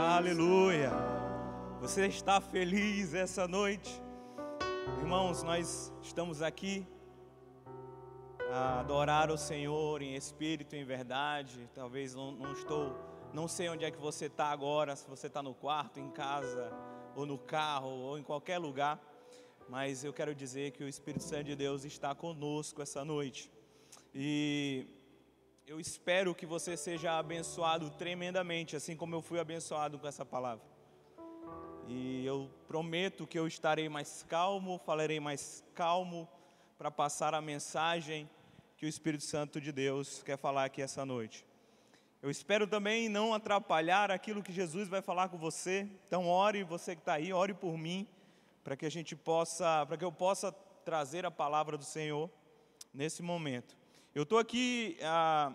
Aleluia. Você está feliz essa noite? Irmãos, nós estamos aqui a adorar o Senhor em espírito e em verdade. Talvez não, não estou, não sei onde é que você está agora, se você está no quarto, em casa, ou no carro, ou em qualquer lugar. Mas eu quero dizer que o Espírito Santo de Deus está conosco essa noite. E eu espero que você seja abençoado tremendamente, assim como eu fui abençoado com essa palavra. E eu prometo que eu estarei mais calmo, falarei mais calmo para passar a mensagem que o Espírito Santo de Deus quer falar aqui essa noite. Eu espero também não atrapalhar aquilo que Jesus vai falar com você. Então ore, você que está aí, ore por mim, para que a gente possa, para que eu possa trazer a palavra do Senhor nesse momento. Eu estou aqui ah,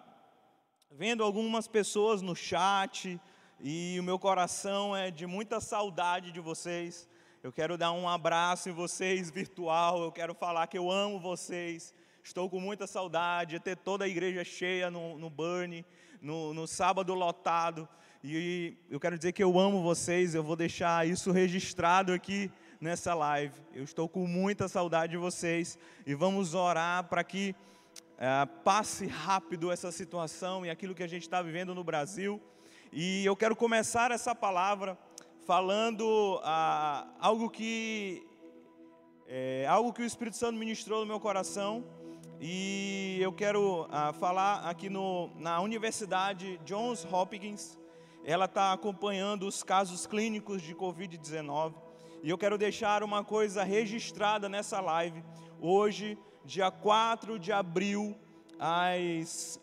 vendo algumas pessoas no chat e o meu coração é de muita saudade de vocês. Eu quero dar um abraço em vocês virtual. Eu quero falar que eu amo vocês. Estou com muita saudade de ter toda a igreja cheia no, no Burn, no, no sábado lotado. E eu quero dizer que eu amo vocês. Eu vou deixar isso registrado aqui nessa live. Eu estou com muita saudade de vocês e vamos orar para que é, passe rápido essa situação e aquilo que a gente está vivendo no Brasil. E eu quero começar essa palavra falando ah, algo que é, algo que o Espírito Santo ministrou no meu coração. E eu quero ah, falar aqui no, na Universidade Johns Hopkins. Ela está acompanhando os casos clínicos de Covid-19. E eu quero deixar uma coisa registrada nessa live. Hoje, dia 4 de abril, às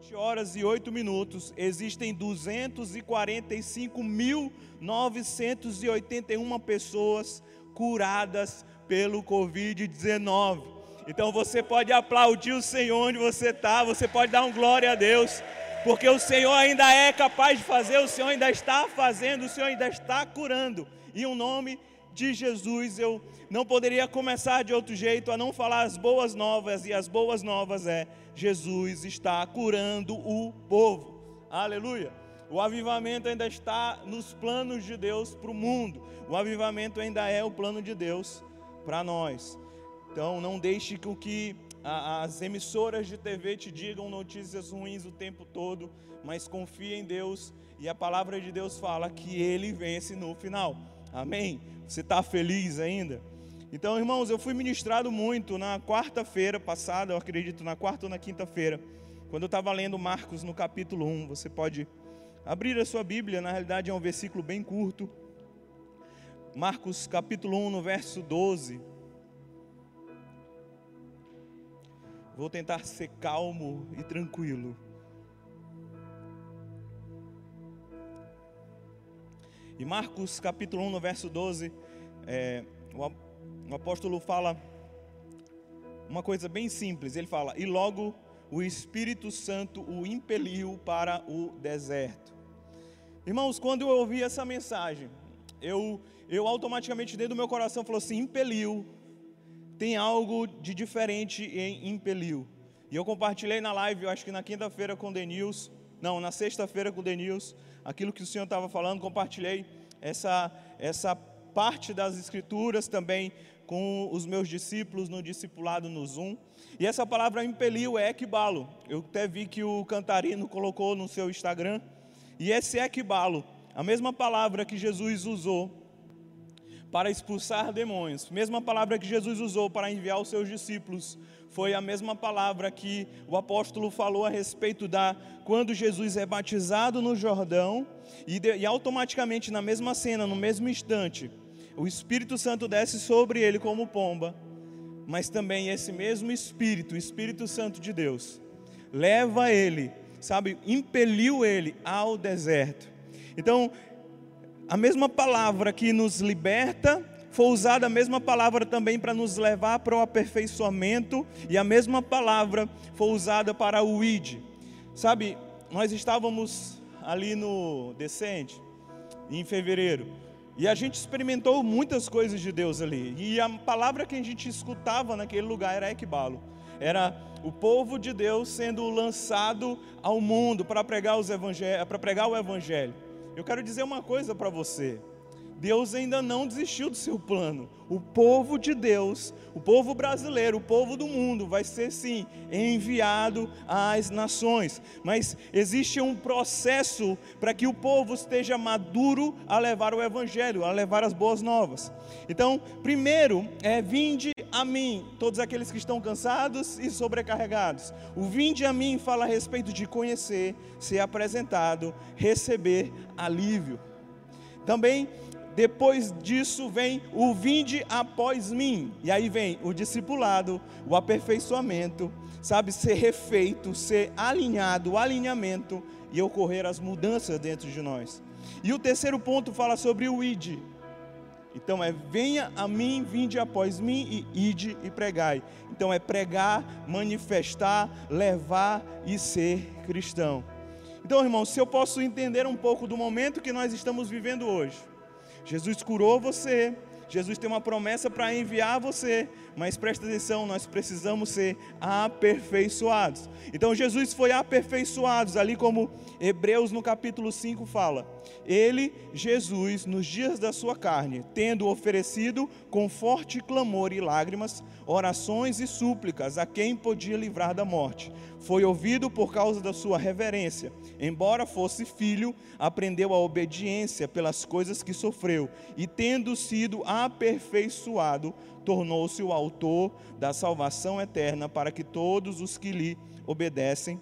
7 horas e 8 minutos, existem 245.981 pessoas curadas pelo Covid-19. Então você pode aplaudir o Senhor onde você está, você pode dar um glória a Deus, porque o Senhor ainda é capaz de fazer, o Senhor ainda está fazendo, o Senhor ainda está curando. E o nome de Jesus, eu não poderia começar de outro jeito a não falar as boas novas, e as boas novas é: Jesus está curando o povo. Aleluia. O avivamento ainda está nos planos de Deus para o mundo. O avivamento ainda é o plano de Deus para nós. Então não deixe com que as emissoras de TV te digam notícias ruins o tempo todo, mas confie em Deus e a palavra de Deus fala que ele vence no final. Amém? Você está feliz ainda? Então, irmãos, eu fui ministrado muito na quarta-feira passada, eu acredito, na quarta ou na quinta-feira, quando eu estava lendo Marcos no capítulo 1. Você pode abrir a sua Bíblia, na realidade é um versículo bem curto. Marcos capítulo 1, no verso 12. Vou tentar ser calmo e tranquilo. E Marcos capítulo 1, no verso 12, é, o, apóstolo fala uma coisa bem simples. Ele fala: E logo o Espírito Santo o impeliu para o deserto. Irmãos, quando eu ouvi essa mensagem, eu, eu automaticamente dentro do meu coração falou assim: impeliu. Tem algo de diferente em impeliu. E eu compartilhei na live, eu acho que na quinta-feira com o Denils, não, na sexta-feira com o Denils, aquilo que o Senhor estava falando, compartilhei essa, essa parte das Escrituras também com os meus discípulos no discipulado no Zoom. E essa palavra impeliu é equibalo. Eu até vi que o Cantarino colocou no seu Instagram. E esse equibalo, a mesma palavra que Jesus usou para expulsar demônios, mesma palavra que Jesus usou para enviar os seus discípulos foi a mesma palavra que o apóstolo falou a respeito da quando Jesus é batizado no Jordão e, de, e automaticamente na mesma cena, no mesmo instante, o Espírito Santo desce sobre ele como pomba, mas também esse mesmo Espírito, o Espírito Santo de Deus, leva ele, sabe, impeliu ele ao deserto. Então, a mesma palavra que nos liberta foi usada a mesma palavra também para nos levar para o aperfeiçoamento, e a mesma palavra foi usada para o id. Sabe, nós estávamos ali no Descende, em fevereiro, e a gente experimentou muitas coisas de Deus ali, e a palavra que a gente escutava naquele lugar era equibalo. Era o povo de Deus sendo lançado ao mundo para pregar, os para pregar o evangelho. Eu quero dizer uma coisa para você. Deus ainda não desistiu do seu plano. O povo de Deus, o povo brasileiro, o povo do mundo, vai ser sim enviado às nações. Mas existe um processo para que o povo esteja maduro a levar o evangelho, a levar as boas novas. Então, primeiro é vinde a mim, todos aqueles que estão cansados e sobrecarregados. O vinde a mim fala a respeito de conhecer, ser apresentado, receber alívio. Também depois disso vem o vinde após mim. E aí vem o discipulado, o aperfeiçoamento, sabe, ser refeito, ser alinhado, o alinhamento e ocorrer as mudanças dentro de nós. E o terceiro ponto fala sobre o id. Então é venha a mim, vinde após mim e ide e pregai. Então é pregar, manifestar, levar e ser cristão. Então, irmão, se eu posso entender um pouco do momento que nós estamos vivendo hoje, Jesus curou você, Jesus tem uma promessa para enviar você, mas presta atenção, nós precisamos ser aperfeiçoados. Então Jesus foi aperfeiçoado, ali como Hebreus no capítulo 5 fala. Ele, Jesus, nos dias da sua carne, tendo oferecido com forte clamor e lágrimas, orações e súplicas a quem podia livrar da morte, foi ouvido por causa da sua reverência. Embora fosse filho, aprendeu a obediência pelas coisas que sofreu, e tendo sido aperfeiçoado, tornou-se o autor da salvação eterna para que todos os que lhe obedecem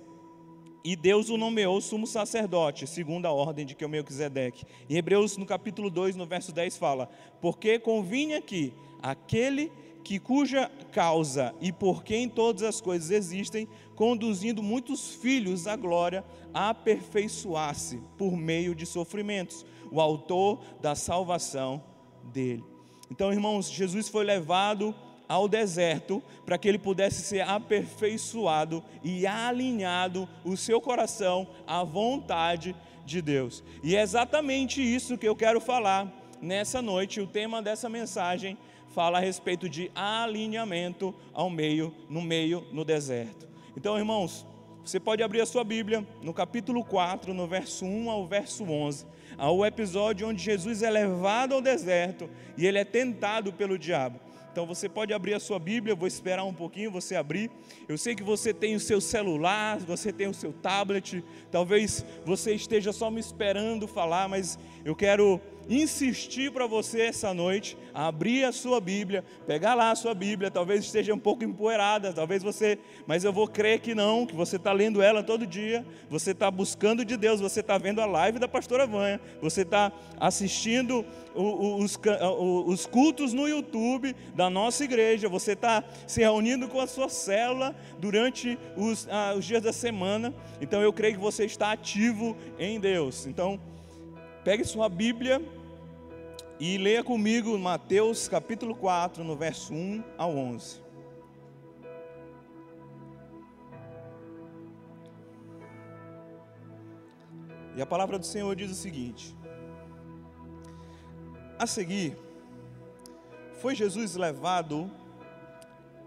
e Deus o nomeou sumo sacerdote, segundo a ordem de Melquisedeque. Em Hebreus, no capítulo 2, no verso 10, fala: Porque convinha que aquele que cuja causa e por quem todas as coisas existem, conduzindo muitos filhos à glória, aperfeiçoasse por meio de sofrimentos, o autor da salvação dele. Então, irmãos, Jesus foi levado ao deserto para que ele pudesse ser aperfeiçoado e alinhado o seu coração à vontade de Deus. E é exatamente isso que eu quero falar nessa noite. O tema dessa mensagem fala a respeito de alinhamento ao meio, no meio, no deserto. Então, irmãos, você pode abrir a sua Bíblia no capítulo 4, no verso 1 ao verso 11 ao episódio onde Jesus é levado ao deserto e ele é tentado pelo diabo. Então você pode abrir a sua Bíblia, vou esperar um pouquinho você abrir. Eu sei que você tem o seu celular, você tem o seu tablet, talvez você esteja só me esperando falar, mas eu quero insistir para você essa noite, abrir a sua Bíblia, pegar lá a sua Bíblia, talvez esteja um pouco empoeirada, talvez você, mas eu vou crer que não, que você está lendo ela todo dia, você está buscando de Deus, você está vendo a live da pastora Vanha, você está assistindo os, os cultos no YouTube da nossa igreja, você está se reunindo com a sua célula durante os, ah, os dias da semana, então eu creio que você está ativo em Deus. Então, Pegue sua Bíblia e leia comigo Mateus capítulo 4, no verso 1 ao 11. E a palavra do Senhor diz o seguinte: A seguir, foi Jesus levado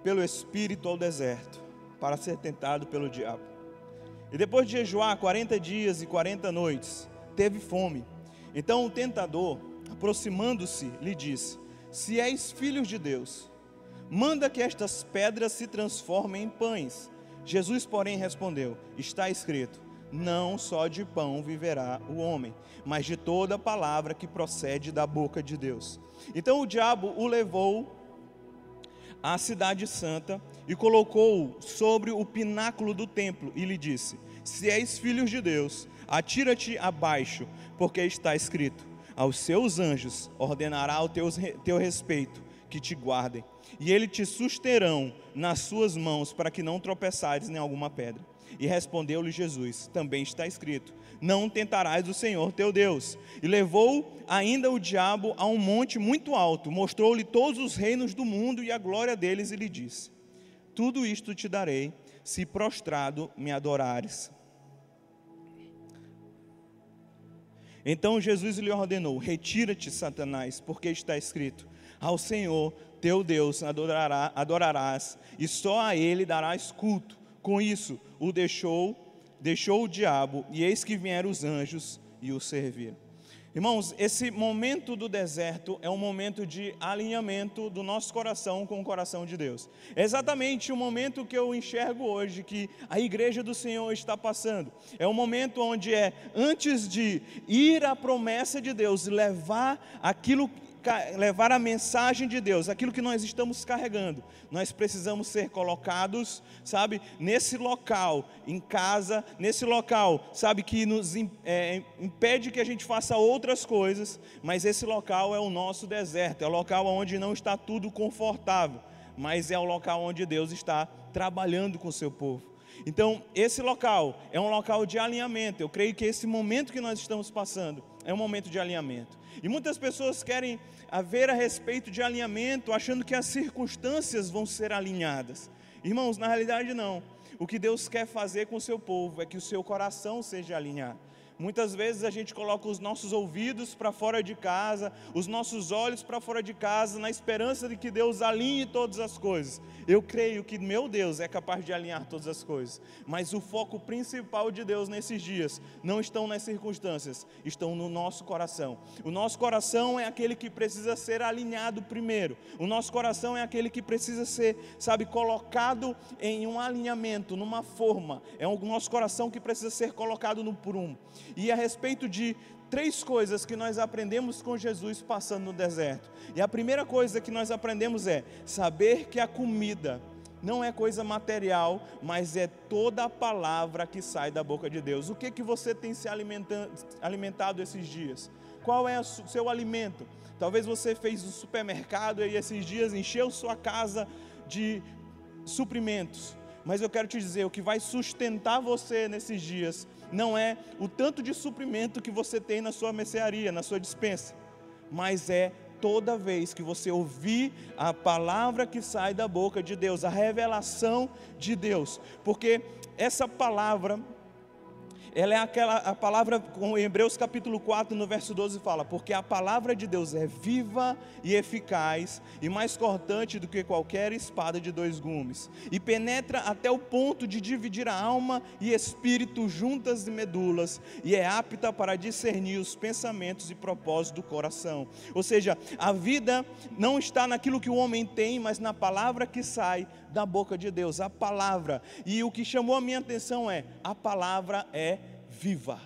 pelo Espírito ao deserto para ser tentado pelo diabo. E depois de jejuar 40 dias e 40 noites, teve fome. Então o tentador, aproximando-se, lhe disse: Se és filho de Deus, manda que estas pedras se transformem em pães. Jesus, porém, respondeu: Está escrito: Não só de pão viverá o homem, mas de toda palavra que procede da boca de Deus. Então o diabo o levou à cidade santa e colocou-o sobre o pináculo do templo e lhe disse: Se és filho de Deus, atira-te abaixo, porque está escrito: aos seus anjos ordenará o teu, teu respeito que te guardem, e eles te susterão nas suas mãos para que não tropeçares em alguma pedra. E respondeu-lhe Jesus: Também está escrito: Não tentarás o Senhor teu Deus. E levou ainda o diabo a um monte muito alto, mostrou-lhe todos os reinos do mundo e a glória deles, e lhe disse: Tudo isto te darei, se prostrado me adorares. Então Jesus lhe ordenou: Retira-te, Satanás, porque está escrito: Ao Senhor teu Deus adorará, adorarás, e só a ele darás culto. Com isso, o deixou, deixou o diabo, e eis que vieram os anjos e o serviram. Irmãos, esse momento do deserto é um momento de alinhamento do nosso coração com o coração de Deus. É exatamente o momento que eu enxergo hoje que a igreja do Senhor está passando. É um momento onde é antes de ir à promessa de Deus, levar aquilo levar a mensagem de Deus, aquilo que nós estamos carregando, nós precisamos ser colocados, sabe, nesse local, em casa, nesse local, sabe, que nos é, impede que a gente faça outras coisas, mas esse local é o nosso deserto, é o local onde não está tudo confortável, mas é o local onde Deus está trabalhando com o seu povo. Então, esse local é um local de alinhamento. Eu creio que esse momento que nós estamos passando é um momento de alinhamento. E muitas pessoas querem ver a respeito de alinhamento, achando que as circunstâncias vão ser alinhadas. Irmãos, na realidade não. O que Deus quer fazer com o seu povo é que o seu coração seja alinhado. Muitas vezes a gente coloca os nossos ouvidos para fora de casa, os nossos olhos para fora de casa, na esperança de que Deus alinhe todas as coisas. Eu creio que meu Deus é capaz de alinhar todas as coisas, mas o foco principal de Deus nesses dias não estão nas circunstâncias, estão no nosso coração. O nosso coração é aquele que precisa ser alinhado primeiro. O nosso coração é aquele que precisa ser, sabe, colocado em um alinhamento, numa forma. É o nosso coração que precisa ser colocado no prumo. E a respeito de três coisas que nós aprendemos com Jesus passando no deserto. E a primeira coisa que nós aprendemos é saber que a comida não é coisa material, mas é toda a palavra que sai da boca de Deus. O que que você tem se alimentado esses dias? Qual é o seu alimento? Talvez você fez um supermercado e esses dias encheu sua casa de suprimentos. Mas eu quero te dizer, o que vai sustentar você nesses dias não é o tanto de suprimento que você tem na sua mercearia, na sua dispensa, mas é toda vez que você ouvir a palavra que sai da boca de Deus, a revelação de Deus, porque essa palavra ela é aquela a palavra, com Hebreus capítulo 4, no verso 12 fala: "Porque a palavra de Deus é viva e eficaz e mais cortante do que qualquer espada de dois gumes, e penetra até o ponto de dividir a alma e espírito juntas e medulas, e é apta para discernir os pensamentos e propósitos do coração." Ou seja, a vida não está naquilo que o homem tem, mas na palavra que sai da boca de Deus, a palavra. E o que chamou a minha atenção é: a palavra é viva.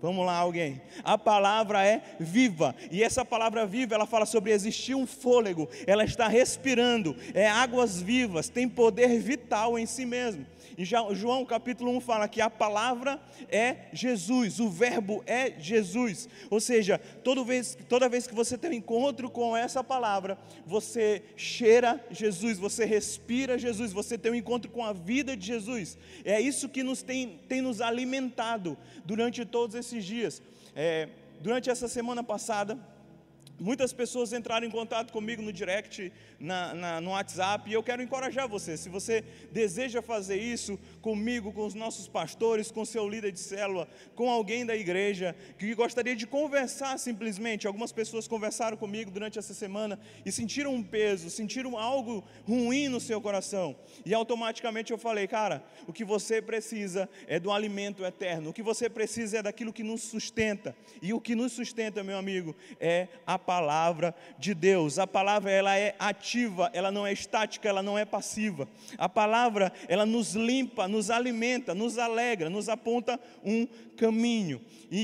Vamos lá, alguém. A palavra é viva. E essa palavra viva, ela fala sobre existir um fôlego. Ela está respirando. É águas vivas. Tem poder vital em si mesmo. João capítulo 1 fala que a palavra é Jesus, o verbo é Jesus. Ou seja, toda vez, toda vez que você tem um encontro com essa palavra, você cheira Jesus, você respira Jesus, você tem um encontro com a vida de Jesus. É isso que nos tem, tem nos alimentado durante todos esses dias. É, durante essa semana passada, Muitas pessoas entraram em contato comigo no direct, na, na, no WhatsApp, e eu quero encorajar você. Se você deseja fazer isso comigo, com os nossos pastores, com seu líder de célula, com alguém da igreja, que gostaria de conversar simplesmente. Algumas pessoas conversaram comigo durante essa semana e sentiram um peso, sentiram algo ruim no seu coração. E automaticamente eu falei, cara, o que você precisa é do alimento eterno, o que você precisa é daquilo que nos sustenta. E o que nos sustenta, meu amigo, é a palavra de Deus. A palavra ela é ativa, ela não é estática, ela não é passiva. A palavra ela nos limpa, nos alimenta, nos alegra, nos aponta um caminho. E,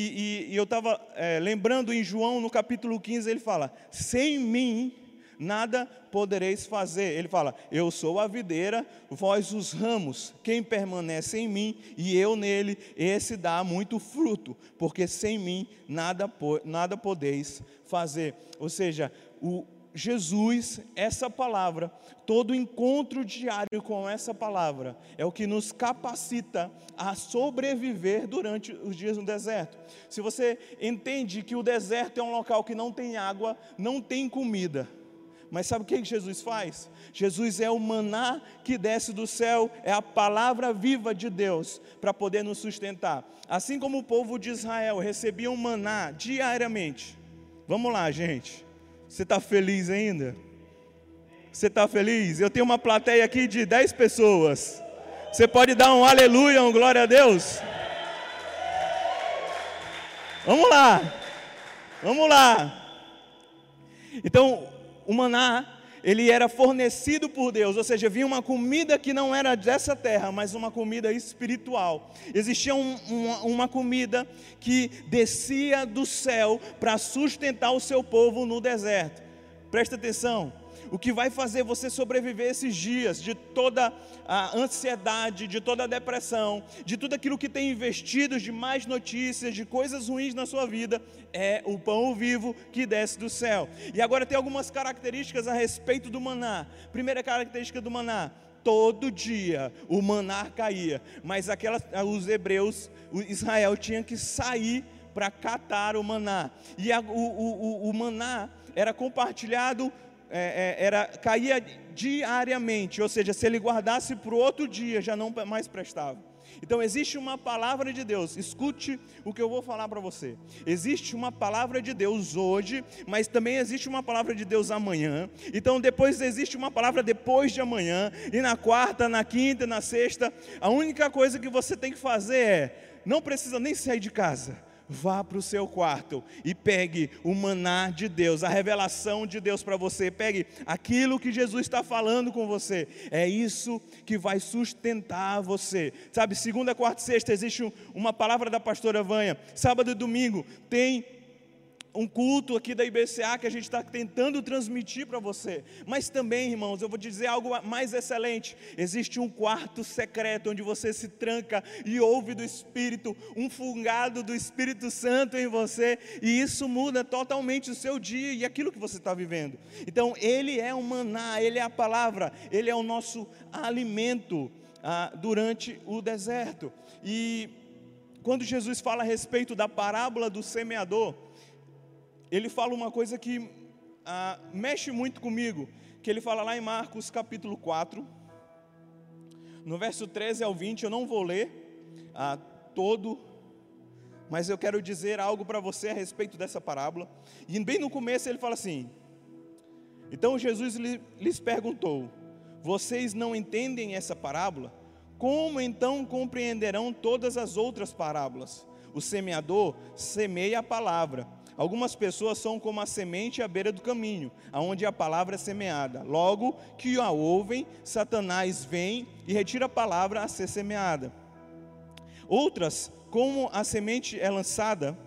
e, e eu estava é, lembrando em João no capítulo 15 ele fala: sem mim nada podereis fazer. Ele fala: Eu sou a videira, vós os ramos. Quem permanece em mim e eu nele, esse dá muito fruto, porque sem mim nada, nada podeis fazer. Ou seja, o Jesus, essa palavra, todo encontro diário com essa palavra é o que nos capacita a sobreviver durante os dias no deserto. Se você entende que o deserto é um local que não tem água, não tem comida, mas sabe o que Jesus faz? Jesus é o maná que desce do céu, é a palavra viva de Deus para poder nos sustentar. Assim como o povo de Israel recebia um maná diariamente. Vamos lá, gente. Você está feliz ainda? Você está feliz? Eu tenho uma plateia aqui de 10 pessoas. Você pode dar um aleluia, um glória a Deus? Vamos lá. Vamos lá. Então, o maná, ele era fornecido por Deus, ou seja, vinha uma comida que não era dessa terra, mas uma comida espiritual. Existia um, uma, uma comida que descia do céu para sustentar o seu povo no deserto. Presta atenção o que vai fazer você sobreviver esses dias de toda a ansiedade, de toda a depressão, de tudo aquilo que tem investido de mais notícias, de coisas ruins na sua vida, é o pão vivo que desce do céu. E agora tem algumas características a respeito do maná. Primeira característica do maná, todo dia o maná caía, mas aquelas, os hebreus, o Israel tinha que sair para catar o maná. E a, o, o, o, o maná era compartilhado é, é, era caía diariamente, ou seja, se ele guardasse para o outro dia, já não mais prestava. Então existe uma palavra de Deus, escute o que eu vou falar para você. Existe uma palavra de Deus hoje, mas também existe uma palavra de Deus amanhã. Então depois existe uma palavra depois de amanhã, e na quarta, na quinta, na sexta. A única coisa que você tem que fazer é, não precisa nem sair de casa vá para o seu quarto e pegue o maná de Deus, a revelação de Deus para você. Pegue aquilo que Jesus está falando com você. É isso que vai sustentar você. Sabe, segunda, quarta e sexta existe uma palavra da pastora Vanha. Sábado e domingo tem um culto aqui da IBCA que a gente está tentando transmitir para você. Mas também, irmãos, eu vou dizer algo mais excelente: existe um quarto secreto onde você se tranca e ouve do Espírito, um fungado do Espírito Santo em você, e isso muda totalmente o seu dia e aquilo que você está vivendo. Então, Ele é o maná, Ele é a palavra, Ele é o nosso alimento ah, durante o deserto. E quando Jesus fala a respeito da parábola do semeador, ele fala uma coisa que ah, mexe muito comigo, que ele fala lá em Marcos capítulo 4, no verso 13 ao 20, eu não vou ler ah, todo, mas eu quero dizer algo para você a respeito dessa parábola. E bem no começo ele fala assim: Então Jesus lhes perguntou: Vocês não entendem essa parábola? Como então compreenderão todas as outras parábolas? O semeador semeia a palavra. Algumas pessoas são como a semente à beira do caminho, aonde a palavra é semeada. Logo que a ouvem, Satanás vem e retira a palavra a ser semeada. Outras, como a semente é lançada,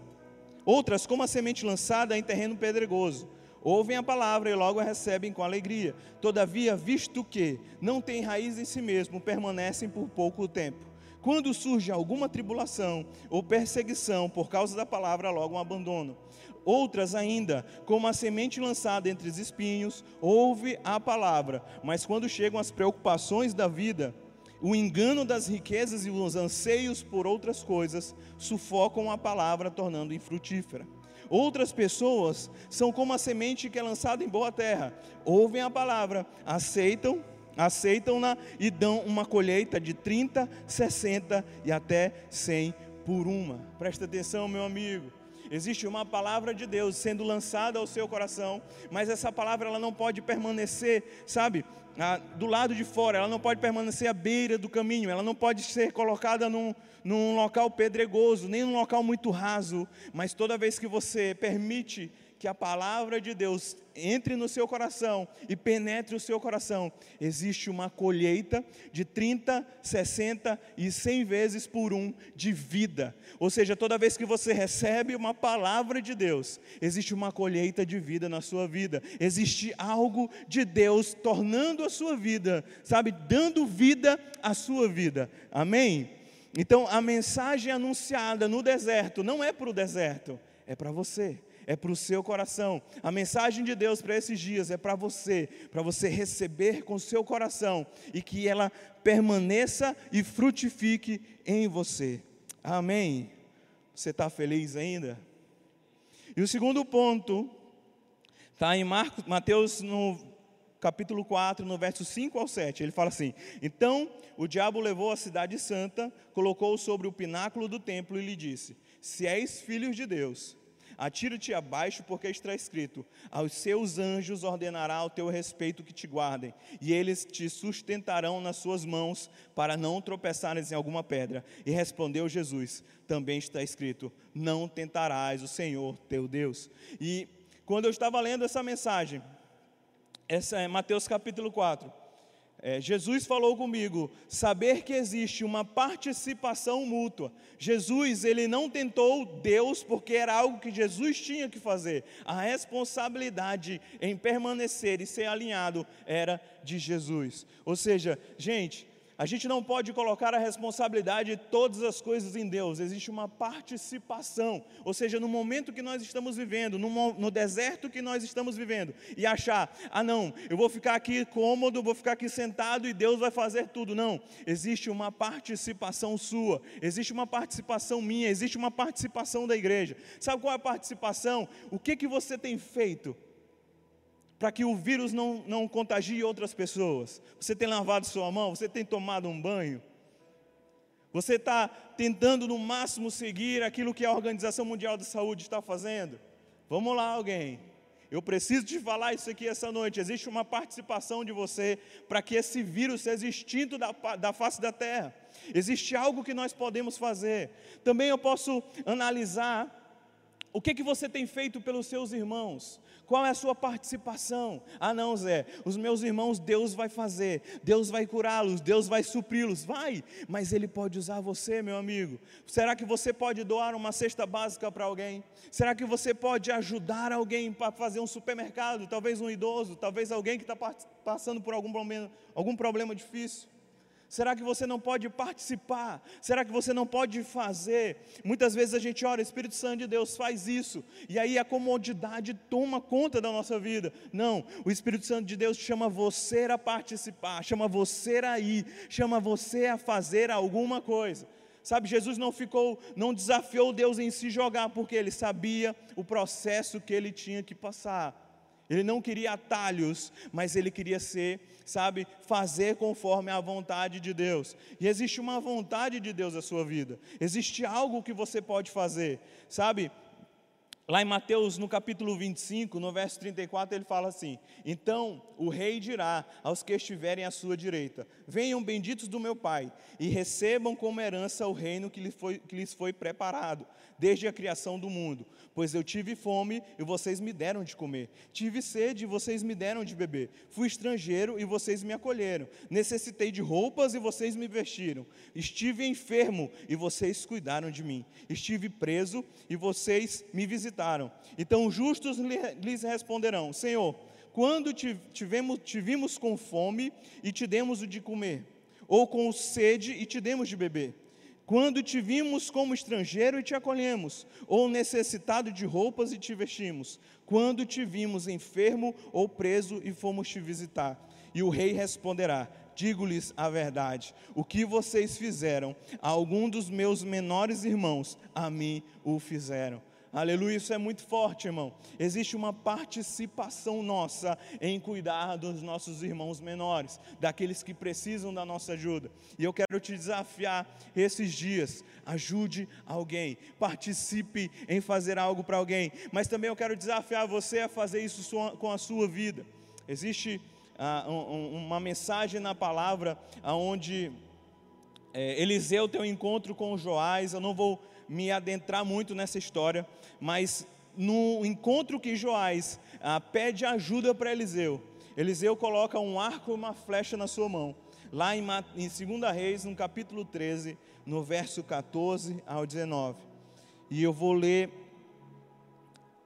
outras, como a semente lançada em terreno pedregoso, ouvem a palavra e logo a recebem com alegria. Todavia, visto que não têm raiz em si mesmo, permanecem por pouco tempo. Quando surge alguma tribulação ou perseguição por causa da palavra, logo abandonam. Outras ainda, como a semente lançada entre os espinhos, ouve a palavra, mas quando chegam as preocupações da vida, o engano das riquezas e os anseios por outras coisas sufocam a palavra, tornando infrutífera. Outras pessoas são como a semente que é lançada em boa terra, ouvem a palavra, aceitam, aceitam-na e dão uma colheita de 30, 60 e até 100 por uma. Presta atenção, meu amigo. Existe uma palavra de Deus sendo lançada ao seu coração, mas essa palavra ela não pode permanecer, sabe, ah, do lado de fora, ela não pode permanecer à beira do caminho, ela não pode ser colocada num, num local pedregoso, nem num local muito raso, mas toda vez que você permite que a palavra de Deus entre no seu coração e penetre o seu coração, existe uma colheita de 30, 60 e 100 vezes por um de vida. Ou seja, toda vez que você recebe uma palavra de Deus, existe uma colheita de vida na sua vida. Existe algo de Deus tornando a sua vida, sabe, dando vida à sua vida. Amém? Então, a mensagem anunciada no deserto não é para o deserto, é para você é para o seu coração. A mensagem de Deus para esses dias é para você, para você receber com o seu coração e que ela permaneça e frutifique em você. Amém. Você está feliz ainda? E o segundo ponto está em Marcos, Mateus no capítulo 4, no verso 5 ao 7. Ele fala assim: Então o diabo levou a cidade santa, colocou-o sobre o pináculo do templo e lhe disse: Se és filho de Deus, Atira-te abaixo, porque está escrito: Aos seus anjos ordenará ao teu respeito que te guardem, e eles te sustentarão nas suas mãos, para não tropeçares em alguma pedra. E respondeu Jesus: Também está escrito: Não tentarás o Senhor teu Deus. E quando eu estava lendo essa mensagem, essa é Mateus capítulo 4 é, Jesus falou comigo, saber que existe uma participação mútua. Jesus, ele não tentou Deus porque era algo que Jesus tinha que fazer. A responsabilidade em permanecer e ser alinhado era de Jesus. Ou seja, gente, a gente não pode colocar a responsabilidade de todas as coisas em Deus, existe uma participação, ou seja, no momento que nós estamos vivendo, no, no, deserto que nós estamos vivendo, e achar, ah não, eu vou ficar aqui cômodo, vou ficar aqui sentado e Deus vai fazer tudo. Não, existe uma participação sua, existe uma participação minha, existe uma participação da igreja. Sabe qual é a participação? O que, que você tem feito para que o vírus não, não contagie outras pessoas? Você tem lavado sua mão? Você tem tomado um banho? Você está tentando no máximo seguir aquilo que a Organização Mundial de Saúde está fazendo? Vamos lá, alguém. Eu preciso te falar isso aqui essa noite. Existe uma participação de você para que esse vírus seja extinto da, da face da terra. Existe algo que nós podemos fazer. Também eu posso analisar o que, que você tem feito pelos seus irmãos? Qual é a sua participação? Ah, não, Zé, os meus irmãos Deus vai fazer, Deus vai curá-los, Deus vai supri-los, vai, mas Ele pode usar você, meu amigo. Será que você pode doar uma cesta básica para alguém? Será que você pode ajudar alguém para fazer um supermercado? Talvez um idoso, talvez alguém que está passando por algum problema, algum problema difícil. Será que você não pode participar? Será que você não pode fazer? Muitas vezes a gente ora, Espírito Santo de Deus faz isso, e aí a comodidade toma conta da nossa vida. Não, o Espírito Santo de Deus chama você a participar, chama você a ir, chama você a fazer alguma coisa. Sabe, Jesus não ficou, não desafiou Deus em se jogar, porque ele sabia o processo que ele tinha que passar. Ele não queria atalhos, mas ele queria ser, sabe, fazer conforme a vontade de Deus. E existe uma vontade de Deus na sua vida. Existe algo que você pode fazer, sabe? Lá em Mateus, no capítulo 25, no verso 34, ele fala assim: Então o rei dirá aos que estiverem à sua direita: Venham benditos do meu Pai, e recebam como herança o reino que lhes foi, que lhes foi preparado, desde a criação do mundo. Pois eu tive fome e vocês me deram de comer, tive sede e vocês me deram de beber, fui estrangeiro e vocês me acolheram, necessitei de roupas e vocês me vestiram, estive enfermo e vocês cuidaram de mim, estive preso e vocês me visitaram. Então os justos lhes responderão: Senhor, quando tivemos, tivemos com fome e te demos o de comer, ou com sede e te demos de beber? Quando te vimos como estrangeiro e te acolhemos, ou necessitado de roupas e te vestimos, quando te vimos enfermo ou preso e fomos te visitar. E o rei responderá: Digo-lhes a verdade, o que vocês fizeram a algum dos meus menores irmãos, a mim o fizeram. Aleluia, isso é muito forte, irmão. Existe uma participação nossa em cuidar dos nossos irmãos menores, daqueles que precisam da nossa ajuda. E eu quero te desafiar esses dias. Ajude alguém, participe em fazer algo para alguém, mas também eu quero desafiar você a fazer isso com a sua vida. Existe ah, um, uma mensagem na palavra onde é, Eliseu tem um encontro com Joás. Eu não vou me adentrar muito nessa história, mas no encontro que Joás ah, pede ajuda para Eliseu, Eliseu coloca um arco e uma flecha na sua mão. Lá em, em 2 Reis, no capítulo 13, no verso 14 ao 19. E eu vou ler.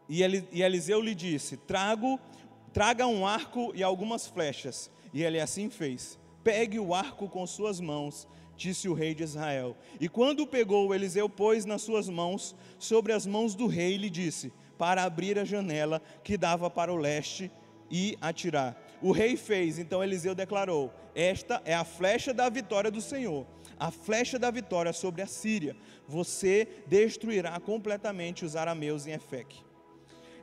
E, Eliseu lhe disse: Trago, traga um arco e algumas flechas. E ele assim fez. Pegue o arco com suas mãos disse o rei de Israel. E quando pegou, Eliseu pôs nas suas mãos, sobre as mãos do rei, e lhe disse: Para abrir a janela que dava para o leste e atirar. O rei fez, então Eliseu declarou: Esta é a flecha da vitória do Senhor, a flecha da vitória sobre a Síria. Você destruirá completamente os arameus em Efeque.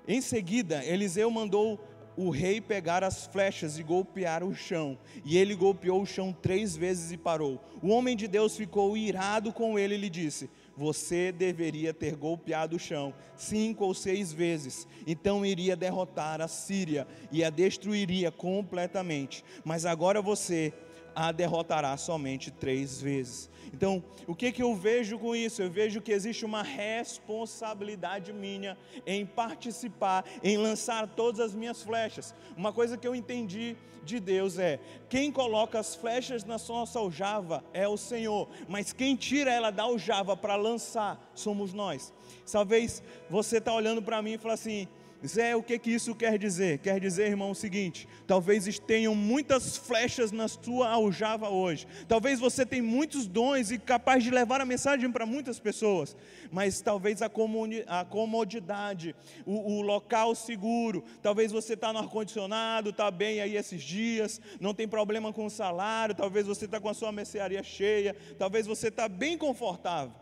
Em seguida, Eliseu mandou o rei pegar as flechas e golpear o chão. E ele golpeou o chão três vezes e parou. O homem de Deus ficou irado com ele e lhe disse: você deveria ter golpeado o chão cinco ou seis vezes, então iria derrotar a Síria e a destruiria completamente. Mas agora você a derrotará somente três vezes. Então, o que, que eu vejo com isso? Eu vejo que existe uma responsabilidade minha em participar, em lançar todas as minhas flechas. Uma coisa que eu entendi de Deus é: quem coloca as flechas na nossa aljava é o Senhor, mas quem tira ela da aljava para lançar somos nós. Talvez você está olhando para mim e fala assim: Zé, o que, que isso quer dizer? Quer dizer, irmão, o seguinte: talvez tenham muitas flechas na sua aljava hoje. Talvez você tenha muitos dons e capaz de levar a mensagem para muitas pessoas, mas talvez a, comodidade, o, o local seguro, talvez você está no ar-condicionado, está bem aí esses dias, não tem problema com o salário, talvez você está com a sua mercearia cheia, talvez você está bem confortável.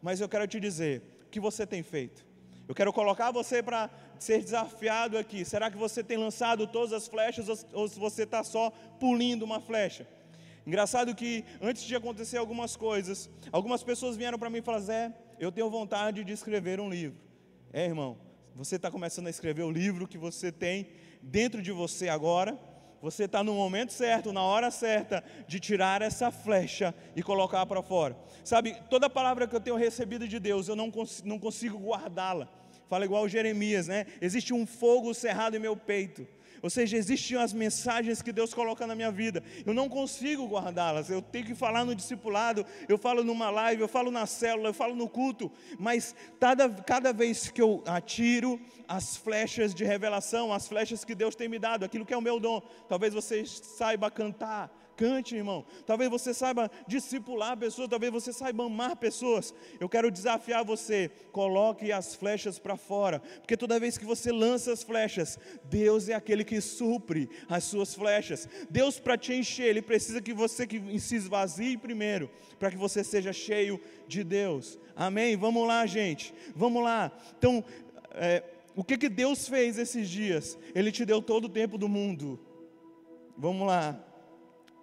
Mas eu quero te dizer, o que você tem feito? Eu quero colocar você para ser desafiado aqui. Será que você tem lançado todas as flechas ou se você está só pulindo uma flecha? Engraçado que antes de acontecer algumas coisas, algumas pessoas vieram para mim e falaram: Zé, eu tenho vontade de escrever um livro. É, irmão, você está começando a escrever o livro que você tem dentro de você agora. Você está no momento certo, na hora certa, de tirar essa flecha e colocar para fora. Sabe, toda palavra que eu tenho recebido de Deus, eu não, cons não consigo guardá-la. Fala igual Jeremias, né? Existe um fogo cerrado em meu peito. Ou seja, existem as mensagens que Deus coloca na minha vida. Eu não consigo guardá-las. Eu tenho que falar no discipulado, eu falo numa live, eu falo na célula, eu falo no culto. Mas cada, cada vez que eu atiro as flechas de revelação, as flechas que Deus tem me dado, aquilo que é o meu dom, talvez você saiba cantar Cante, irmão. Talvez você saiba discipular pessoas, talvez você saiba amar pessoas. Eu quero desafiar você, coloque as flechas para fora, porque toda vez que você lança as flechas, Deus é aquele que supre as suas flechas. Deus para te encher, ele precisa que você que se esvazie primeiro, para que você seja cheio de Deus. Amém? Vamos lá, gente. Vamos lá. Então, é, o que que Deus fez esses dias? Ele te deu todo o tempo do mundo. Vamos lá.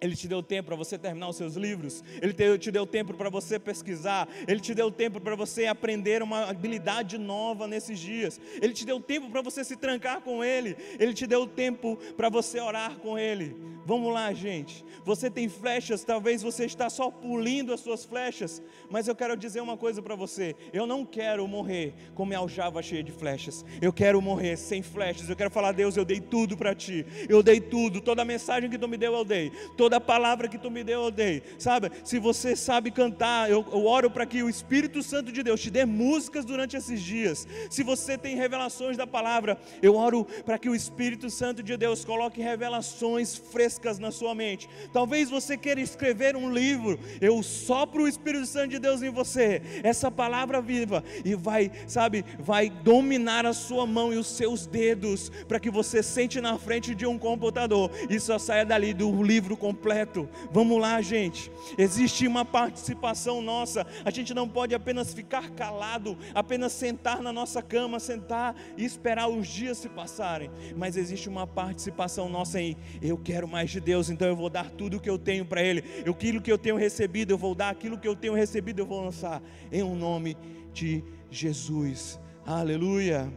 Ele te deu tempo para você terminar os seus livros, Ele te deu tempo para você pesquisar, Ele te deu tempo para você aprender uma habilidade nova nesses dias, Ele te deu tempo para você se trancar com Ele, Ele te deu tempo para você orar com Ele. Vamos lá, gente. Você tem flechas, talvez você está só pulindo as suas flechas, mas eu quero dizer uma coisa para você: eu não quero morrer com minha aljava cheia de flechas, eu quero morrer sem flechas. Eu quero falar, Deus, eu dei tudo para ti, eu dei tudo, toda a mensagem que tu me deu, eu dei, toda toda palavra que tu me deu, eu dei. Sabe, se você sabe cantar, eu, eu oro para que o Espírito Santo de Deus te dê músicas durante esses dias. Se você tem revelações da palavra, eu oro para que o Espírito Santo de Deus coloque revelações frescas na sua mente. Talvez você queira escrever um livro, eu sopro o Espírito Santo de Deus em você, essa palavra viva, e vai, sabe, vai dominar a sua mão e os seus dedos, para que você sente na frente de um computador e só saia dali do livro completo. Vamos lá, gente. Existe uma participação nossa. A gente não pode apenas ficar calado, apenas sentar na nossa cama, sentar e esperar os dias se passarem. Mas existe uma participação nossa em eu quero mais de Deus, então eu vou dar tudo o que eu tenho para Ele. Aquilo que eu tenho recebido, eu vou dar. Aquilo que eu tenho recebido, eu vou lançar. Em um nome de Jesus. Aleluia.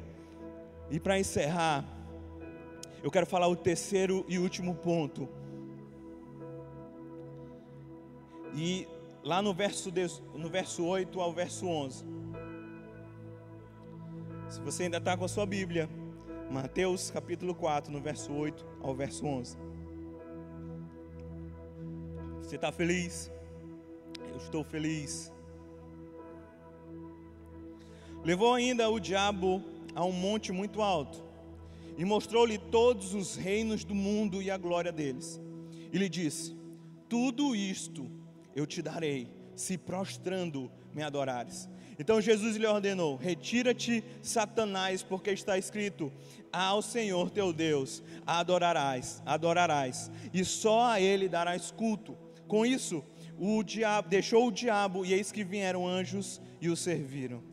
E para encerrar, eu quero falar o terceiro e último ponto. E lá no verso, no verso 8 ao verso 11. Se você ainda está com a sua Bíblia, Mateus capítulo 4, no verso 8 ao verso 11. Você está feliz? Eu estou feliz. Levou ainda o diabo a um monte muito alto e mostrou-lhe todos os reinos do mundo e a glória deles. E lhe disse: Tudo isto eu te darei, se prostrando me adorares. Então Jesus lhe ordenou: Retira-te, Satanás, porque está escrito: Ao Senhor teu Deus adorarás, adorarás, e só a ele darás culto. Com isso, o diabo deixou o diabo, e eis que vieram anjos e o serviram.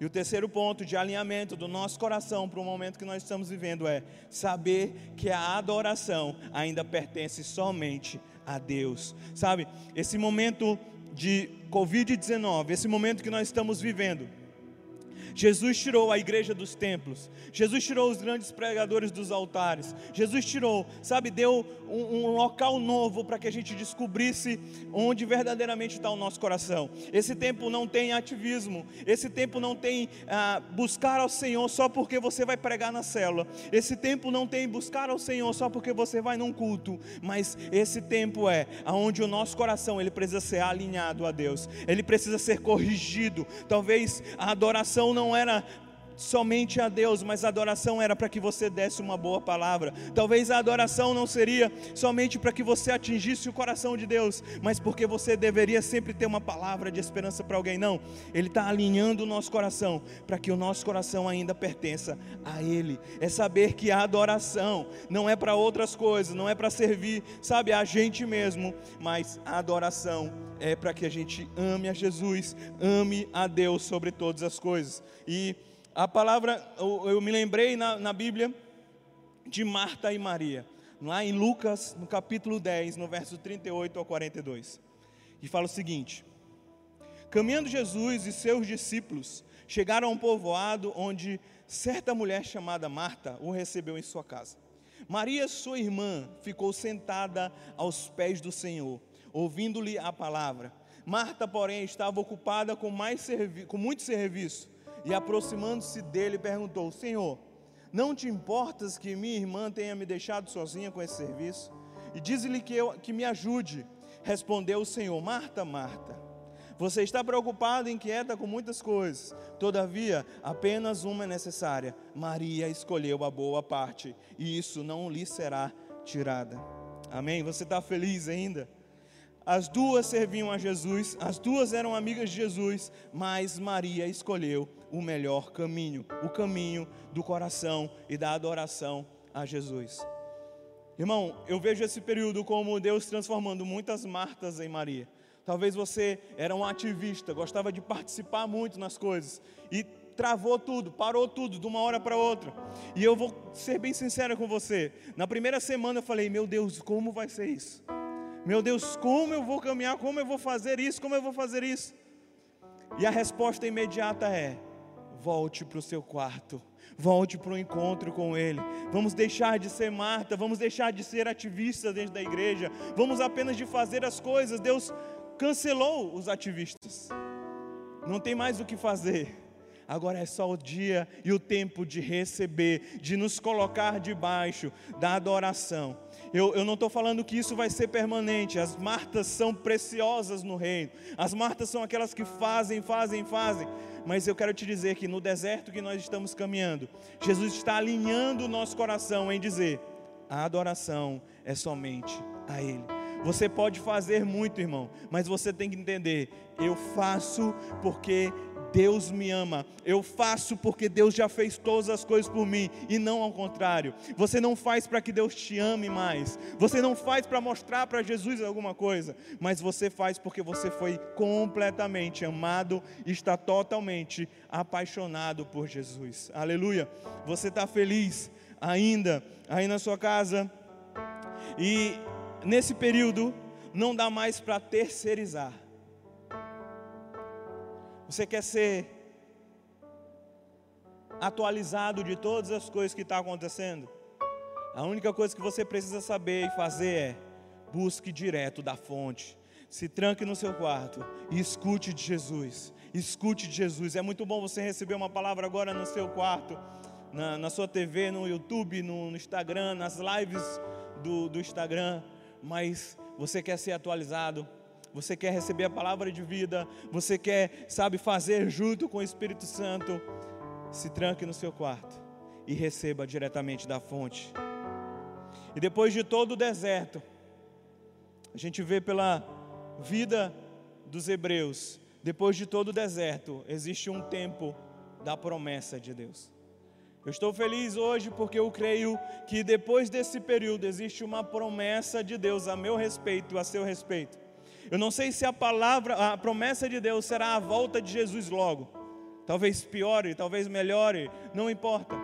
E o terceiro ponto de alinhamento do nosso coração para o momento que nós estamos vivendo é saber que a adoração ainda pertence somente a Deus. Sabe, esse momento de Covid-19, esse momento que nós estamos vivendo, Jesus tirou a igreja dos templos, Jesus tirou os grandes pregadores dos altares, Jesus tirou, sabe, deu um, um local novo para que a gente descobrisse onde verdadeiramente está o nosso coração. Esse tempo não tem ativismo, esse tempo não tem ah, buscar ao Senhor só porque você vai pregar na célula, esse tempo não tem buscar ao Senhor só porque você vai num culto, mas esse tempo é aonde o nosso coração ele precisa ser alinhado a Deus, ele precisa ser corrigido. Talvez a adoração não não era somente a Deus, mas a adoração era para que você desse uma boa palavra. Talvez a adoração não seria somente para que você atingisse o coração de Deus, mas porque você deveria sempre ter uma palavra de esperança para alguém. Não, Ele está alinhando o nosso coração para que o nosso coração ainda pertença a Ele. É saber que a adoração não é para outras coisas, não é para servir, sabe, a gente mesmo, mas a adoração é para que a gente ame a Jesus, ame a Deus sobre todas as coisas. E a palavra, eu, me lembrei na, na Bíblia de Marta e Maria, lá em Lucas, no capítulo 10, no verso 38 ao 42. E fala o seguinte: Caminhando Jesus e seus discípulos chegaram a um povoado onde certa mulher chamada Marta o recebeu em sua casa. Maria, sua irmã, ficou sentada aos pés do Senhor ouvindo-lhe a palavra. Marta, porém, estava ocupada com, mais com muito serviço e, aproximando-se dele, perguntou: Senhor, não te importas que minha irmã tenha me deixado sozinha com esse serviço? E diz-lhe que, eu, que me ajude. Respondeu o Senhor: Marta, Marta, você está preocupada e inquieta com muitas coisas, todavia, apenas uma é necessária. Maria escolheu a boa parte, e isso não lhe será tirada. Amém? Você está feliz ainda? As duas serviam a Jesus, as duas eram amigas de Jesus, mas Maria escolheu o melhor caminho, o caminho do coração e da adoração a Jesus. Irmão, eu vejo esse período como Deus transformando muitas Martas em Maria. Talvez você era um ativista, gostava de participar muito nas coisas e travou tudo, parou tudo de uma hora para outra. E eu vou ser bem sincero com você. Na primeira semana eu falei: "Meu Deus, como vai ser isso?" Meu Deus, como eu vou caminhar? Como eu vou fazer isso? Como eu vou fazer isso? E a resposta imediata é: volte para o seu quarto, volte para o encontro com Ele. Vamos deixar de ser Marta, vamos deixar de ser ativistas dentro da igreja, vamos apenas de fazer as coisas. Deus cancelou os ativistas, não tem mais o que fazer. Agora é só o dia e o tempo de receber, de nos colocar debaixo da adoração. Eu, eu não estou falando que isso vai ser permanente. As Martas são preciosas no reino. As Martas são aquelas que fazem, fazem, fazem. Mas eu quero te dizer que no deserto que nós estamos caminhando, Jesus está alinhando o nosso coração em dizer: a adoração é somente a Ele. Você pode fazer muito, irmão, mas você tem que entender: eu faço porque Deus me ama. Eu faço porque Deus já fez todas as coisas por mim e não ao contrário. Você não faz para que Deus te ame mais. Você não faz para mostrar para Jesus alguma coisa, mas você faz porque você foi completamente amado e está totalmente apaixonado por Jesus. Aleluia. Você está feliz ainda aí na sua casa e nesse período não dá mais para terceirizar. Você quer ser atualizado de todas as coisas que estão tá acontecendo? A única coisa que você precisa saber e fazer é busque direto da fonte. Se tranque no seu quarto e escute de Jesus. Escute de Jesus. É muito bom você receber uma palavra agora no seu quarto, na, na sua TV, no YouTube, no, no Instagram, nas lives do, do Instagram. Mas você quer ser atualizado você quer receber a palavra de vida, você quer, sabe, fazer junto com o Espírito Santo, se tranque no seu quarto e receba diretamente da fonte. E depois de todo o deserto, a gente vê pela vida dos hebreus, depois de todo o deserto, existe um tempo da promessa de Deus. Eu estou feliz hoje porque eu creio que depois desse período existe uma promessa de Deus a meu respeito, a seu respeito. Eu não sei se a palavra, a promessa de Deus será a volta de Jesus logo. Talvez piore, talvez melhore, não importa.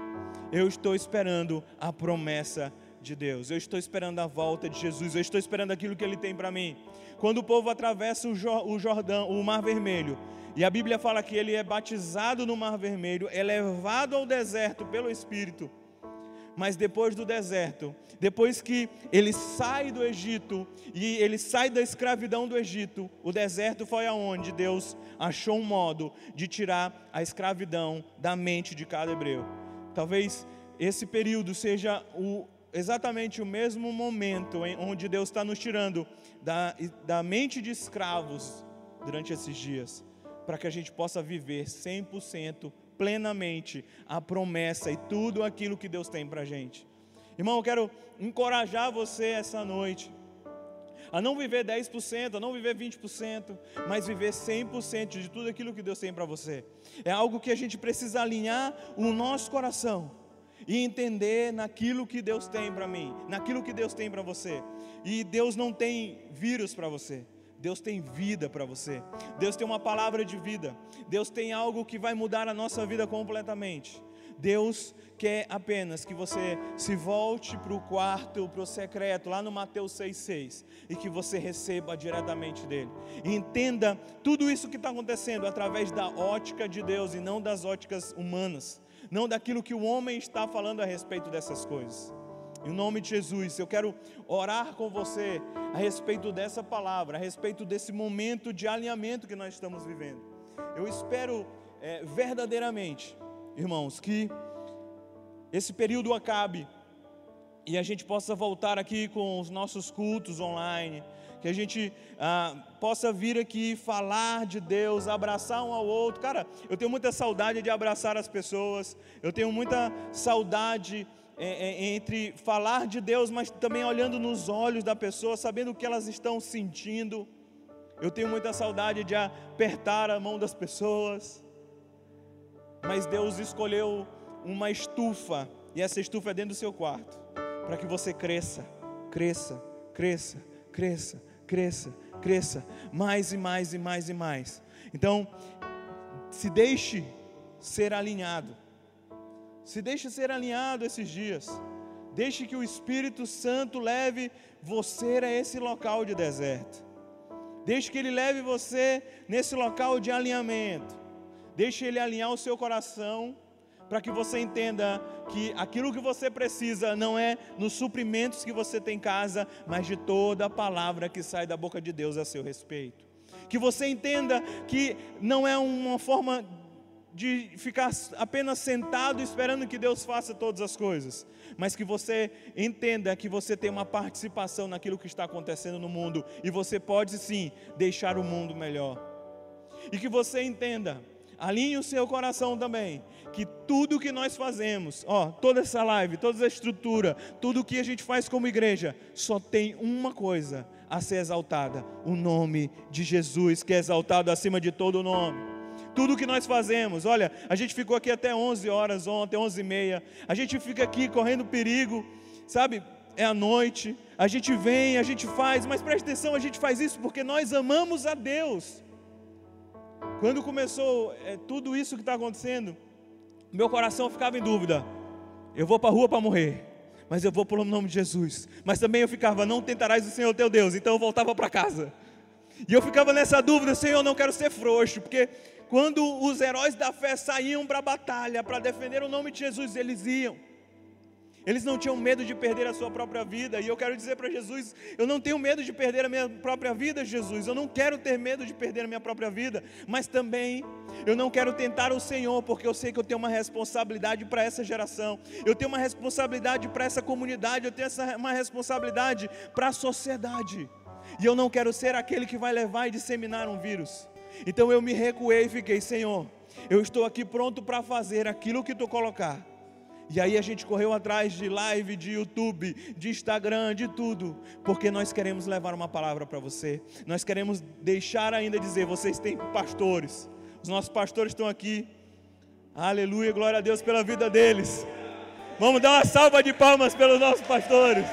Eu estou esperando a promessa de Deus. Eu estou esperando a volta de Jesus. Eu estou esperando aquilo que Ele tem para mim. Quando o povo atravessa o Jordão, o Mar Vermelho, e a Bíblia fala que ele é batizado no Mar Vermelho, é levado ao deserto pelo Espírito. Mas depois do deserto, depois que ele sai do Egito e ele sai da escravidão do Egito, o deserto foi aonde Deus achou um modo de tirar a escravidão da mente de cada hebreu. Talvez esse período seja o, exatamente o mesmo momento em onde Deus está nos tirando da, da mente de escravos durante esses dias para que a gente possa viver 100% plenamente a promessa e tudo aquilo que Deus tem para a gente. Irmão, eu quero encorajar você essa noite a não viver 10%, a não viver 20%, mas viver 100% de tudo aquilo que Deus tem para você. É algo que a gente precisa alinhar o nosso coração e entender naquilo que Deus tem para mim, naquilo que Deus tem para você. E Deus não tem vírus para você. Deus tem vida para você. Deus tem uma palavra de vida. Deus tem algo que vai mudar a nossa vida completamente. Deus quer apenas que você se volte para o quarto, para o secreto, lá no Mateus 6,6, e que você receba diretamente dele. E entenda tudo isso que está acontecendo através da ótica de Deus e não das óticas humanas, não daquilo que o homem está falando a respeito dessas coisas. Em nome de Jesus, eu quero orar com você a respeito dessa palavra, a respeito desse momento de alinhamento que nós estamos vivendo. Eu espero é, verdadeiramente, irmãos, que esse período acabe e a gente possa voltar aqui com os nossos cultos online, que a gente ah, possa vir aqui falar de Deus, abraçar um ao outro. Cara, eu tenho muita saudade de abraçar as pessoas, eu tenho muita saudade entre falar de Deus, mas também olhando nos olhos da pessoa, sabendo o que elas estão sentindo. Eu tenho muita saudade de apertar a mão das pessoas, mas Deus escolheu uma estufa, e essa estufa é dentro do seu quarto, para que você cresça, cresça, cresça, cresça, cresça, cresça, mais e mais e mais e mais. Então, se deixe ser alinhado. Se deixe ser alinhado esses dias. Deixe que o Espírito Santo leve você a esse local de deserto. Deixe que ele leve você nesse local de alinhamento. Deixe ele alinhar o seu coração para que você entenda que aquilo que você precisa não é nos suprimentos que você tem em casa, mas de toda a palavra que sai da boca de Deus a seu respeito. Que você entenda que não é uma forma de ficar apenas sentado esperando que Deus faça todas as coisas, mas que você entenda que você tem uma participação naquilo que está acontecendo no mundo. E você pode sim deixar o mundo melhor. E que você entenda, alinhe o seu coração também, que tudo que nós fazemos, ó, toda essa live, toda essa estrutura, tudo que a gente faz como igreja, só tem uma coisa a ser exaltada: o nome de Jesus, que é exaltado acima de todo nome tudo que nós fazemos. Olha, a gente ficou aqui até 11 horas ontem, 11 e meia. A gente fica aqui correndo perigo, sabe? É a noite. A gente vem, a gente faz, mas preste atenção, a gente faz isso porque nós amamos a Deus. Quando começou é, tudo isso que está acontecendo, meu coração ficava em dúvida. Eu vou para a rua para morrer, mas eu vou pelo nome de Jesus. Mas também eu ficava, não tentarás o Senhor teu Deus. Então eu voltava para casa. E eu ficava nessa dúvida, Senhor, eu não quero ser frouxo, porque quando os heróis da fé saíam para a batalha, para defender o nome de Jesus, eles iam. Eles não tinham medo de perder a sua própria vida. E eu quero dizer para Jesus: eu não tenho medo de perder a minha própria vida, Jesus. Eu não quero ter medo de perder a minha própria vida. Mas também eu não quero tentar o Senhor, porque eu sei que eu tenho uma responsabilidade para essa geração. Eu tenho uma responsabilidade para essa comunidade. Eu tenho essa, uma responsabilidade para a sociedade. E eu não quero ser aquele que vai levar e disseminar um vírus. Então eu me recuei e fiquei, Senhor, eu estou aqui pronto para fazer aquilo que tu colocar. E aí a gente correu atrás de live, de YouTube, de Instagram, de tudo, porque nós queremos levar uma palavra para você. Nós queremos deixar ainda dizer, vocês têm pastores. Os nossos pastores estão aqui. Aleluia, glória a Deus pela vida deles. Vamos dar uma salva de palmas pelos nossos pastores.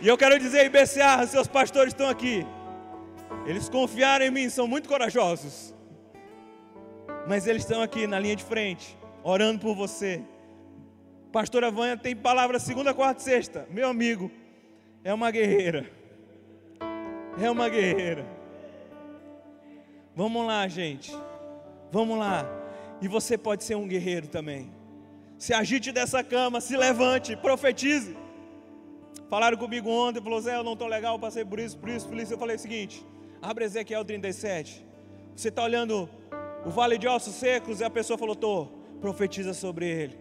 E eu quero dizer, IBCA, seus pastores estão aqui. Eles confiaram em mim, são muito corajosos. Mas eles estão aqui na linha de frente, orando por você, Pastora Vânia tem palavra segunda, quarta e sexta. Meu amigo, é uma guerreira. É uma guerreira. Vamos lá, gente. Vamos lá. E você pode ser um guerreiro também. Se agite dessa cama, se levante, profetize. Falaram comigo ontem, falou: Zé, eu não estou legal, passei por isso, por isso, por isso. Eu falei o seguinte: abre Ezequiel 37. Você está olhando o vale de ossos secos? E a pessoa falou: estou. Profetiza sobre ele.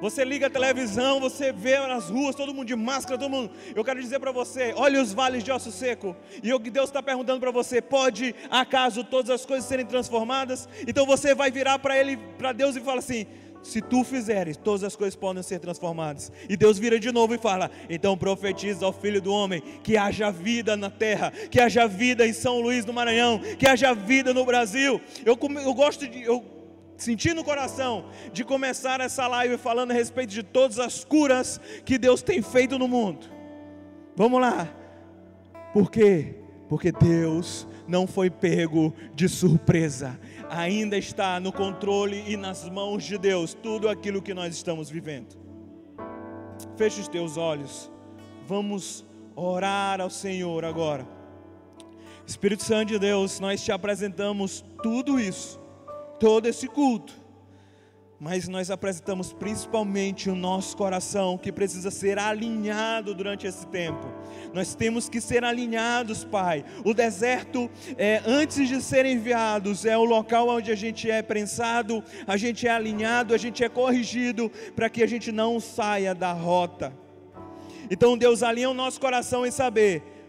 Você liga a televisão, você vê nas ruas, todo mundo de máscara, todo mundo. Eu quero dizer para você: olhe os vales de osso seco. E o que Deus está perguntando para você: pode acaso todas as coisas serem transformadas? Então você vai virar para Ele, para Deus e fala assim: se tu fizeres, todas as coisas podem ser transformadas. E Deus vira de novo e fala: então profetiza ao filho do homem que haja vida na terra, que haja vida em São Luís do Maranhão, que haja vida no Brasil. Eu, eu gosto de. Eu, senti no coração de começar essa live falando a respeito de todas as curas que Deus tem feito no mundo. Vamos lá. Por quê? Porque Deus não foi pego de surpresa. Ainda está no controle e nas mãos de Deus tudo aquilo que nós estamos vivendo. Feche os teus olhos. Vamos orar ao Senhor agora. Espírito Santo de Deus, nós te apresentamos tudo isso todo esse culto, mas nós apresentamos principalmente o nosso coração que precisa ser alinhado durante esse tempo. Nós temos que ser alinhados, Pai. O deserto, é, antes de ser enviados, é o local onde a gente é prensado, a gente é alinhado, a gente é corrigido para que a gente não saia da rota. Então Deus alinha o nosso coração em saber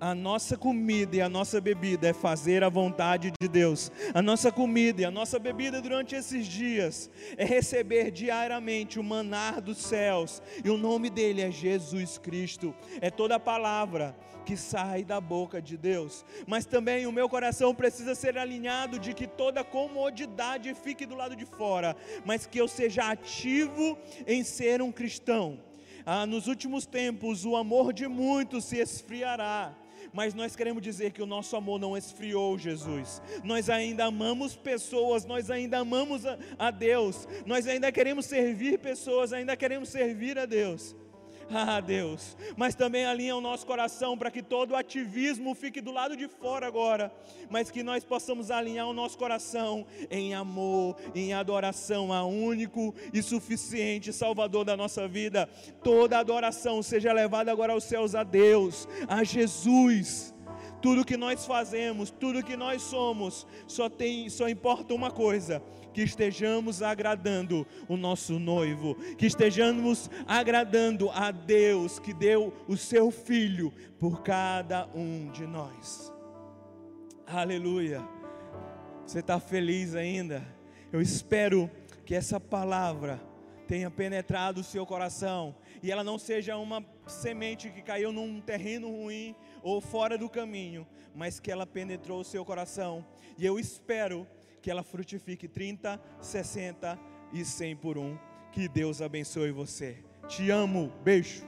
a nossa comida e a nossa bebida é fazer a vontade de Deus. A nossa comida e a nossa bebida durante esses dias é receber diariamente o manar dos céus. E o nome dele é Jesus Cristo. É toda a palavra que sai da boca de Deus. Mas também o meu coração precisa ser alinhado de que toda comodidade fique do lado de fora, mas que eu seja ativo em ser um cristão. Ah, nos últimos tempos, o amor de muitos se esfriará mas nós queremos dizer que o nosso amor não esfriou, Jesus. Nós ainda amamos pessoas, nós ainda amamos a, a Deus, nós ainda queremos servir pessoas, ainda queremos servir a Deus. Ah, Deus, mas também alinha o nosso coração para que todo o ativismo fique do lado de fora agora, mas que nós possamos alinhar o nosso coração em amor, em adoração a único e suficiente Salvador da nossa vida. Toda adoração seja levada agora aos céus a Deus, a Jesus tudo que nós fazemos, tudo que nós somos, só tem, só importa uma coisa: que estejamos agradando o nosso noivo, que estejamos agradando a Deus que deu o seu filho por cada um de nós. Aleluia. Você está feliz ainda? Eu espero que essa palavra tenha penetrado o seu coração e ela não seja uma semente que caiu num terreno ruim ou fora do caminho, mas que ela penetrou o seu coração. E eu espero que ela frutifique 30, 60 e 100 por um. Que Deus abençoe você. Te amo. Beijo.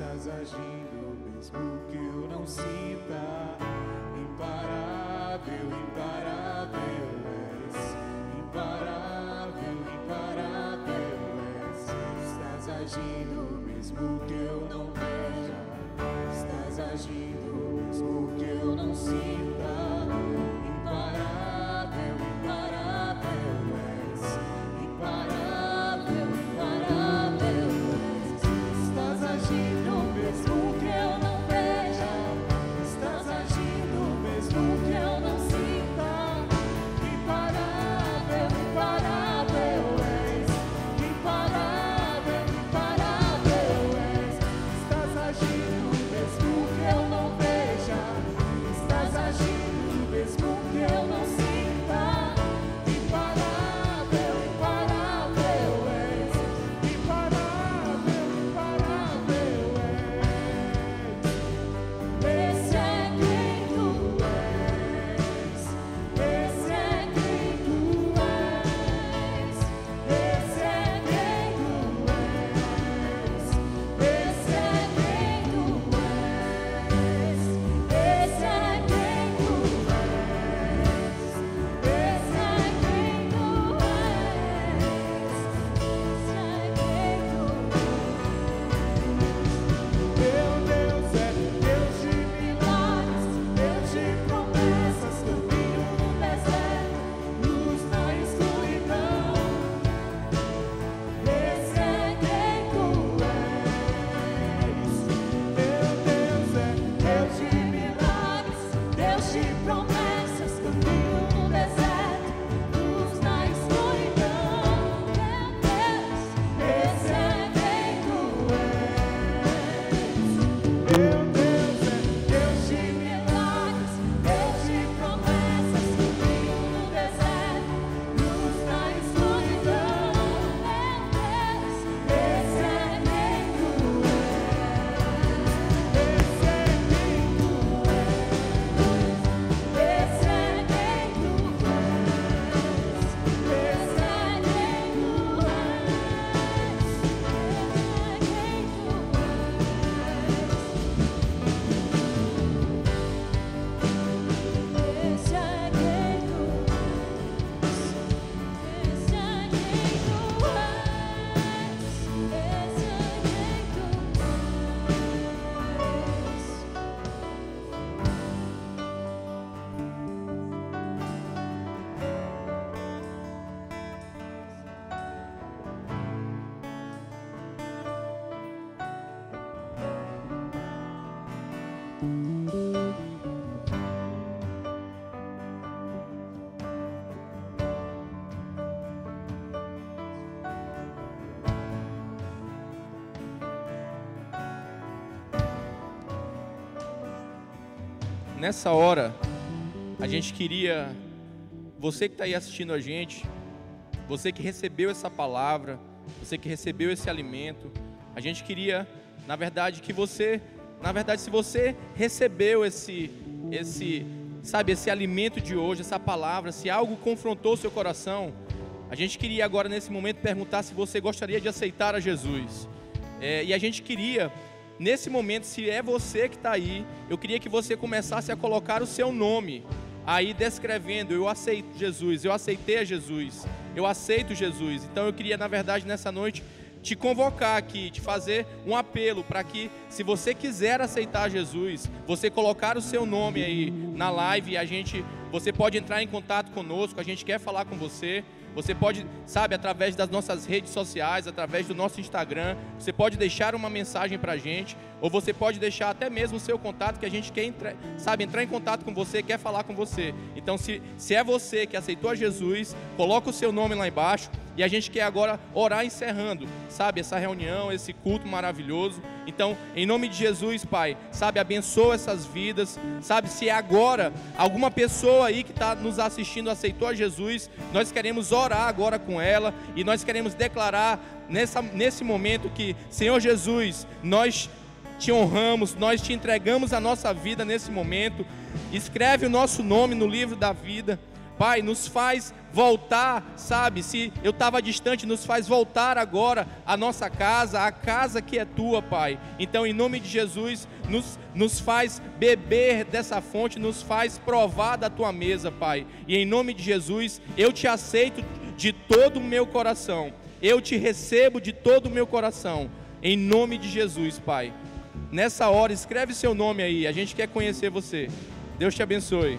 Estás agindo mesmo que eu não sinta. Imparável, imparável és. Imparável, imparável és. Estás agindo mesmo que eu não veja. Estás agindo mesmo que eu não sinta. Nessa hora, a gente queria, você que está aí assistindo a gente, você que recebeu essa palavra, você que recebeu esse alimento, a gente queria, na verdade, que você, na verdade, se você recebeu esse, esse, sabe, esse alimento de hoje, essa palavra, se algo confrontou seu coração, a gente queria agora nesse momento perguntar se você gostaria de aceitar a Jesus. É, e a gente queria nesse momento, se é você que está aí, eu queria que você começasse a colocar o seu nome aí descrevendo: eu aceito Jesus, eu aceitei Jesus, eu aceito Jesus. Então eu queria, na verdade, nessa noite te convocar aqui, te fazer um apelo para que, se você quiser aceitar Jesus, você colocar o seu nome aí na live a gente, você pode entrar em contato conosco, a gente quer falar com você. Você pode, sabe, através das nossas redes sociais, através do nosso Instagram, você pode deixar uma mensagem para a gente, ou você pode deixar até mesmo o seu contato, que a gente quer, sabe, entrar em contato com você, quer falar com você. Então, se, se é você que aceitou a Jesus, coloca o seu nome lá embaixo, e a gente quer agora orar encerrando, sabe, essa reunião, esse culto maravilhoso. Então, em nome de Jesus, Pai, sabe, abençoa essas vidas, sabe, se é agora alguma pessoa aí que está nos assistindo aceitou a Jesus, nós queremos orar agora com ela e nós queremos declarar nessa, nesse momento que, Senhor Jesus, nós te honramos, nós te entregamos a nossa vida nesse momento, escreve o nosso nome no livro da vida. Pai, nos faz voltar, sabe? Se eu estava distante, nos faz voltar agora à nossa casa, à casa que é tua, Pai. Então, em nome de Jesus, nos, nos faz beber dessa fonte, nos faz provar da tua mesa, Pai. E em nome de Jesus, eu te aceito de todo o meu coração. Eu te recebo de todo o meu coração. Em nome de Jesus, Pai. Nessa hora, escreve seu nome aí. A gente quer conhecer você. Deus te abençoe.